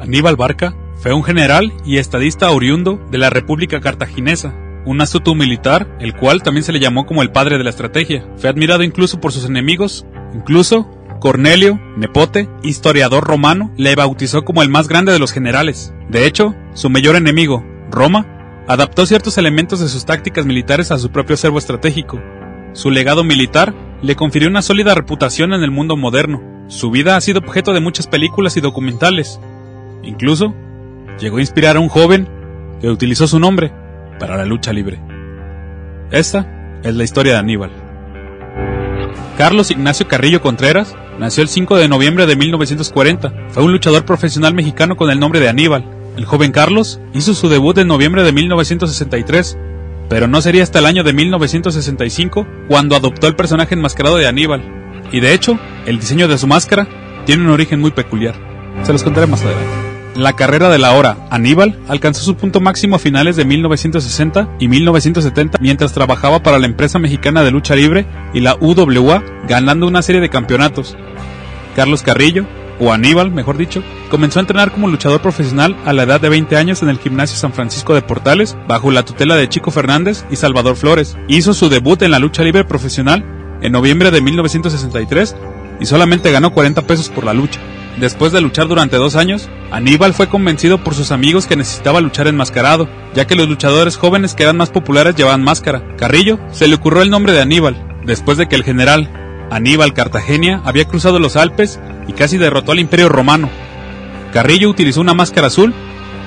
Aníbal Barca fue un general y estadista oriundo de la República Cartaginesa, un astuto militar, el cual también se le llamó como el padre de la estrategia. Fue admirado incluso por sus enemigos, incluso Cornelio, Nepote, historiador romano, le bautizó como el más grande de los generales. De hecho, su mayor enemigo, Roma, adaptó ciertos elementos de sus tácticas militares a su propio servo estratégico. Su legado militar le confirió una sólida reputación en el mundo moderno. Su vida ha sido objeto de muchas películas y documentales. Incluso, llegó a inspirar a un joven que utilizó su nombre para la lucha libre. Esta es la historia de Aníbal. Carlos Ignacio Carrillo Contreras nació el 5 de noviembre de 1940. Fue un luchador profesional mexicano con el nombre de Aníbal. El joven Carlos hizo su debut en noviembre de 1963, pero no sería hasta el año de 1965 cuando adoptó el personaje enmascarado de Aníbal. Y de hecho, el diseño de su máscara tiene un origen muy peculiar. Se los contaré más adelante. La carrera de la hora Aníbal alcanzó su punto máximo a finales de 1960 y 1970 mientras trabajaba para la empresa mexicana de lucha libre y la UWA, ganando una serie de campeonatos. Carlos Carrillo, o Aníbal, mejor dicho, comenzó a entrenar como luchador profesional a la edad de 20 años en el Gimnasio San Francisco de Portales, bajo la tutela de Chico Fernández y Salvador Flores. Hizo su debut en la lucha libre profesional en noviembre de 1963 y solamente ganó 40 pesos por la lucha. Después de luchar durante dos años, Aníbal fue convencido por sus amigos que necesitaba luchar enmascarado, ya que los luchadores jóvenes que eran más populares llevaban máscara. Carrillo se le ocurrió el nombre de Aníbal, después de que el general Aníbal Cartagena había cruzado los Alpes y casi derrotó al Imperio Romano. Carrillo utilizó una máscara azul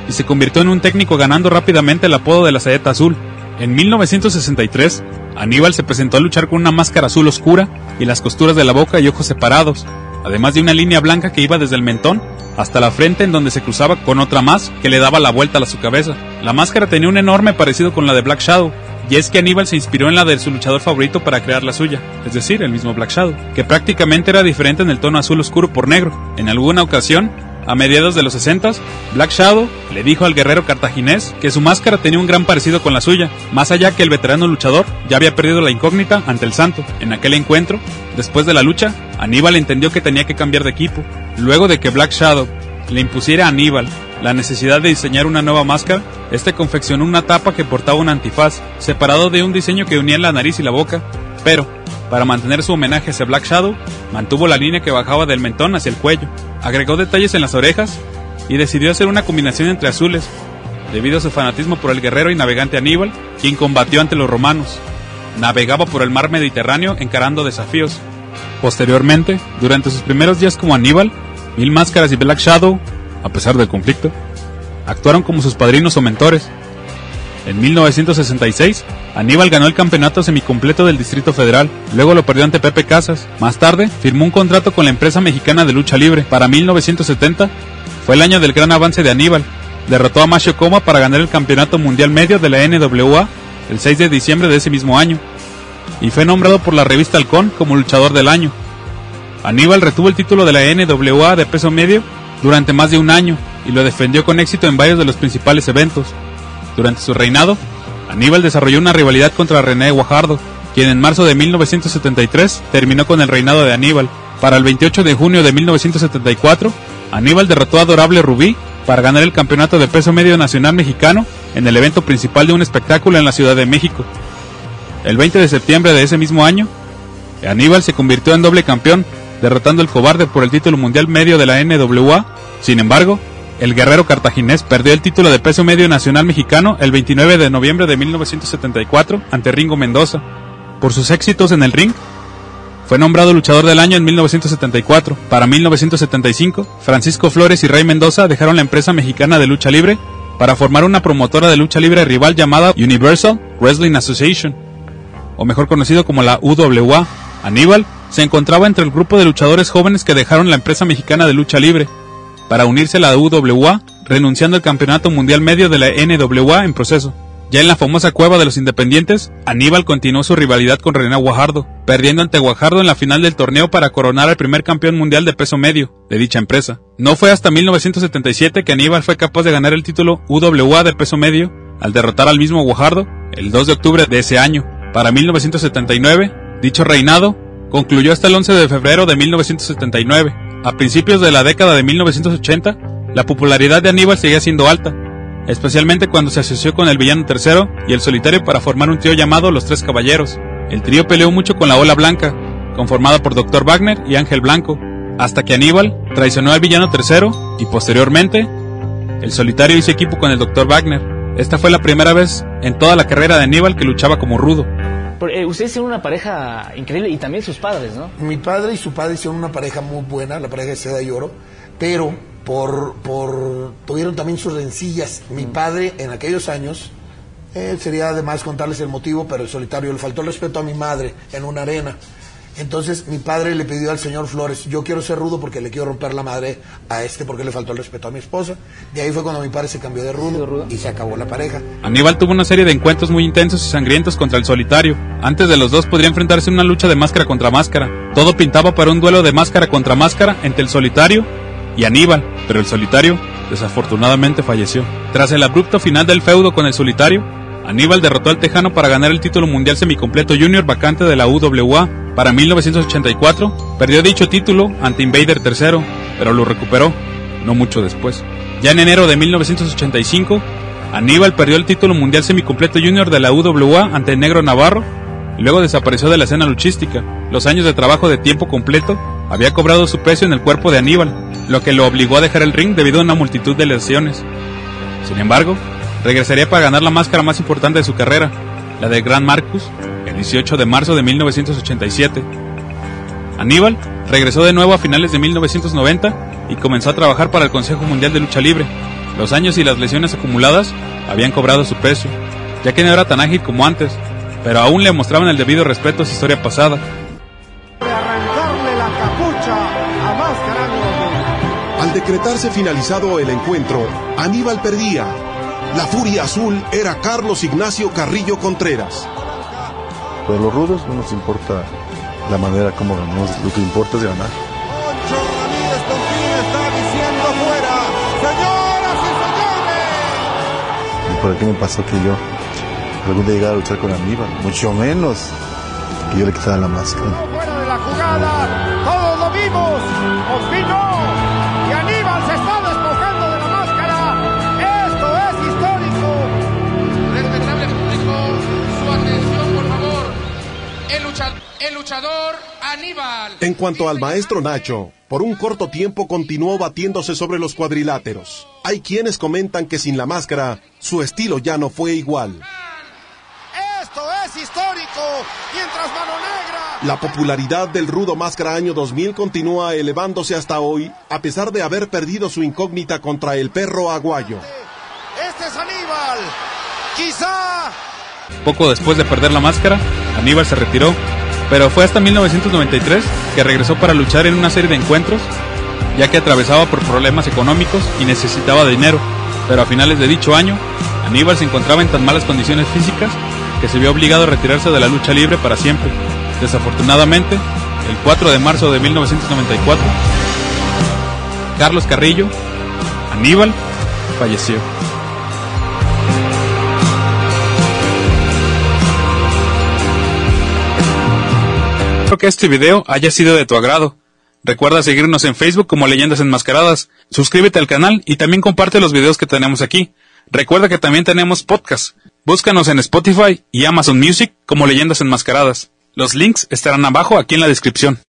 y se convirtió en un técnico ganando rápidamente el apodo de la saeta azul. En 1963, Aníbal se presentó a luchar con una máscara azul oscura y las costuras de la boca y ojos separados, además de una línea blanca que iba desde el mentón hasta la frente en donde se cruzaba con otra más que le daba la vuelta a su cabeza. La máscara tenía un enorme parecido con la de Black Shadow, y es que Aníbal se inspiró en la de su luchador favorito para crear la suya, es decir, el mismo Black Shadow, que prácticamente era diferente en el tono azul oscuro por negro. En alguna ocasión, a mediados de los 60, Black Shadow le dijo al guerrero cartaginés que su máscara tenía un gran parecido con la suya, más allá que el veterano luchador ya había perdido la incógnita ante el santo. En aquel encuentro, después de la lucha, Aníbal entendió que tenía que cambiar de equipo. Luego de que Black Shadow le impusiera a Aníbal la necesidad de diseñar una nueva máscara, este confeccionó una tapa que portaba un antifaz, separado de un diseño que unía la nariz y la boca, pero, para mantener su homenaje hacia Black Shadow, mantuvo la línea que bajaba del mentón hacia el cuello, agregó detalles en las orejas y decidió hacer una combinación entre azules, debido a su fanatismo por el guerrero y navegante Aníbal, quien combatió ante los romanos. Navegaba por el mar Mediterráneo encarando desafíos. Posteriormente, durante sus primeros días como Aníbal, Mil Máscaras y Black Shadow, a pesar del conflicto, actuaron como sus padrinos o mentores. En 1966, Aníbal ganó el campeonato semicompleto del Distrito Federal, luego lo perdió ante Pepe Casas. Más tarde, firmó un contrato con la empresa mexicana de lucha libre. Para 1970, fue el año del gran avance de Aníbal. Derrotó a Macho Coma para ganar el campeonato mundial medio de la NWA el 6 de diciembre de ese mismo año, y fue nombrado por la revista Halcón como luchador del año. Aníbal retuvo el título de la NWA de peso medio durante más de un año y lo defendió con éxito en varios de los principales eventos. Durante su reinado, Aníbal desarrolló una rivalidad contra René Guajardo, quien en marzo de 1973 terminó con el reinado de Aníbal. Para el 28 de junio de 1974, Aníbal derrotó a Adorable Rubí para ganar el campeonato de peso medio nacional mexicano en el evento principal de un espectáculo en la Ciudad de México. El 20 de septiembre de ese mismo año, Aníbal se convirtió en doble campeón, derrotando al cobarde por el título mundial medio de la NWA. Sin embargo, el guerrero cartaginés perdió el título de peso medio nacional mexicano el 29 de noviembre de 1974 ante Ringo Mendoza. Por sus éxitos en el ring, fue nombrado luchador del año en 1974. Para 1975, Francisco Flores y Rey Mendoza dejaron la empresa mexicana de lucha libre para formar una promotora de lucha libre rival llamada Universal Wrestling Association, o mejor conocido como la UWA. Aníbal se encontraba entre el grupo de luchadores jóvenes que dejaron la empresa mexicana de lucha libre para unirse a la UWA, renunciando al campeonato mundial medio de la NWA en proceso. Ya en la famosa cueva de los independientes, Aníbal continuó su rivalidad con René Guajardo, perdiendo ante Guajardo en la final del torneo para coronar al primer campeón mundial de peso medio de dicha empresa. No fue hasta 1977 que Aníbal fue capaz de ganar el título UWA de peso medio, al derrotar al mismo Guajardo el 2 de octubre de ese año. Para 1979, dicho reinado concluyó hasta el 11 de febrero de 1979. A principios de la década de 1980, la popularidad de Aníbal seguía siendo alta, especialmente cuando se asoció con el villano tercero y el solitario para formar un trío llamado Los Tres Caballeros. El trío peleó mucho con la Ola Blanca, conformada por Dr. Wagner y Ángel Blanco, hasta que Aníbal traicionó al villano tercero y posteriormente el solitario hizo equipo con el Dr. Wagner. Esta fue la primera vez en toda la carrera de Aníbal que luchaba como rudo. Eh, ustedes hicieron una pareja increíble y también sus padres, ¿no? Mi padre y su padre hicieron una pareja muy buena, la pareja de seda y oro, pero por, por tuvieron también sus rencillas. Mi padre en aquellos años, eh, sería además contarles el motivo, pero el solitario le faltó el respeto a mi madre en una arena. Entonces mi padre le pidió al señor Flores, yo quiero ser rudo porque le quiero romper la madre a este porque le faltó el respeto a mi esposa. De ahí fue cuando mi padre se cambió de rudo, y se acabó la pareja. Aníbal tuvo una serie de encuentros muy intensos y sangrientos contra el solitario. Antes de los dos podría enfrentarse en una lucha de máscara contra máscara. Todo pintaba para un duelo de máscara contra máscara entre el solitario y Aníbal, pero el solitario desafortunadamente falleció. Tras el abrupto final del feudo con el solitario, Aníbal derrotó al Tejano para ganar el título mundial semicompleto junior vacante de la UWA. Para 1984, perdió dicho título ante Invader III, pero lo recuperó, no mucho después. Ya en enero de 1985, Aníbal perdió el título mundial semicompleto junior de la UWA ante el Negro Navarro, y luego desapareció de la escena luchística. Los años de trabajo de tiempo completo había cobrado su precio en el cuerpo de Aníbal, lo que lo obligó a dejar el ring debido a una multitud de lesiones. Sin embargo, regresaría para ganar la máscara más importante de su carrera, la de Gran Marcus, el 18 de marzo de 1987. Aníbal regresó de nuevo a finales de 1990 y comenzó a trabajar para el Consejo Mundial de Lucha Libre. Los años y las lesiones acumuladas habían cobrado su precio, ya que no era tan ágil como antes, pero aún le mostraban el debido respeto a su historia pasada. Al decretarse finalizado el encuentro, Aníbal perdía la furia azul era Carlos Ignacio Carrillo Contreras. Pero los rudos no nos importa la manera como ganamos, lo que importa es ganar. Ramírez por fin está diciendo fuera. Señoras y señores. ¿Y por qué me pasó que yo algún día llegara a luchar con Aníbal? Mucho menos que yo le quitara la máscara. Fuera de la jugada, todos lo vimos. Opino. Luchador Aníbal. En cuanto al maestro Nacho, por un corto tiempo continuó batiéndose sobre los cuadriláteros. Hay quienes comentan que sin la máscara, su estilo ya no fue igual. Esto es histórico. Mientras Mano Negra. La popularidad del Rudo Máscara año 2000 continúa elevándose hasta hoy, a pesar de haber perdido su incógnita contra el perro aguayo. Este es Aníbal. Quizá. Poco después de perder la máscara, Aníbal se retiró, pero fue hasta 1993 que regresó para luchar en una serie de encuentros, ya que atravesaba por problemas económicos y necesitaba dinero. Pero a finales de dicho año, Aníbal se encontraba en tan malas condiciones físicas que se vio obligado a retirarse de la lucha libre para siempre. Desafortunadamente, el 4 de marzo de 1994, Carlos Carrillo, Aníbal, falleció. Espero que este video haya sido de tu agrado. Recuerda seguirnos en Facebook como Leyendas Enmascaradas, suscríbete al canal y también comparte los videos que tenemos aquí. Recuerda que también tenemos podcast. Búscanos en Spotify y Amazon Music como Leyendas Enmascaradas. Los links estarán abajo aquí en la descripción.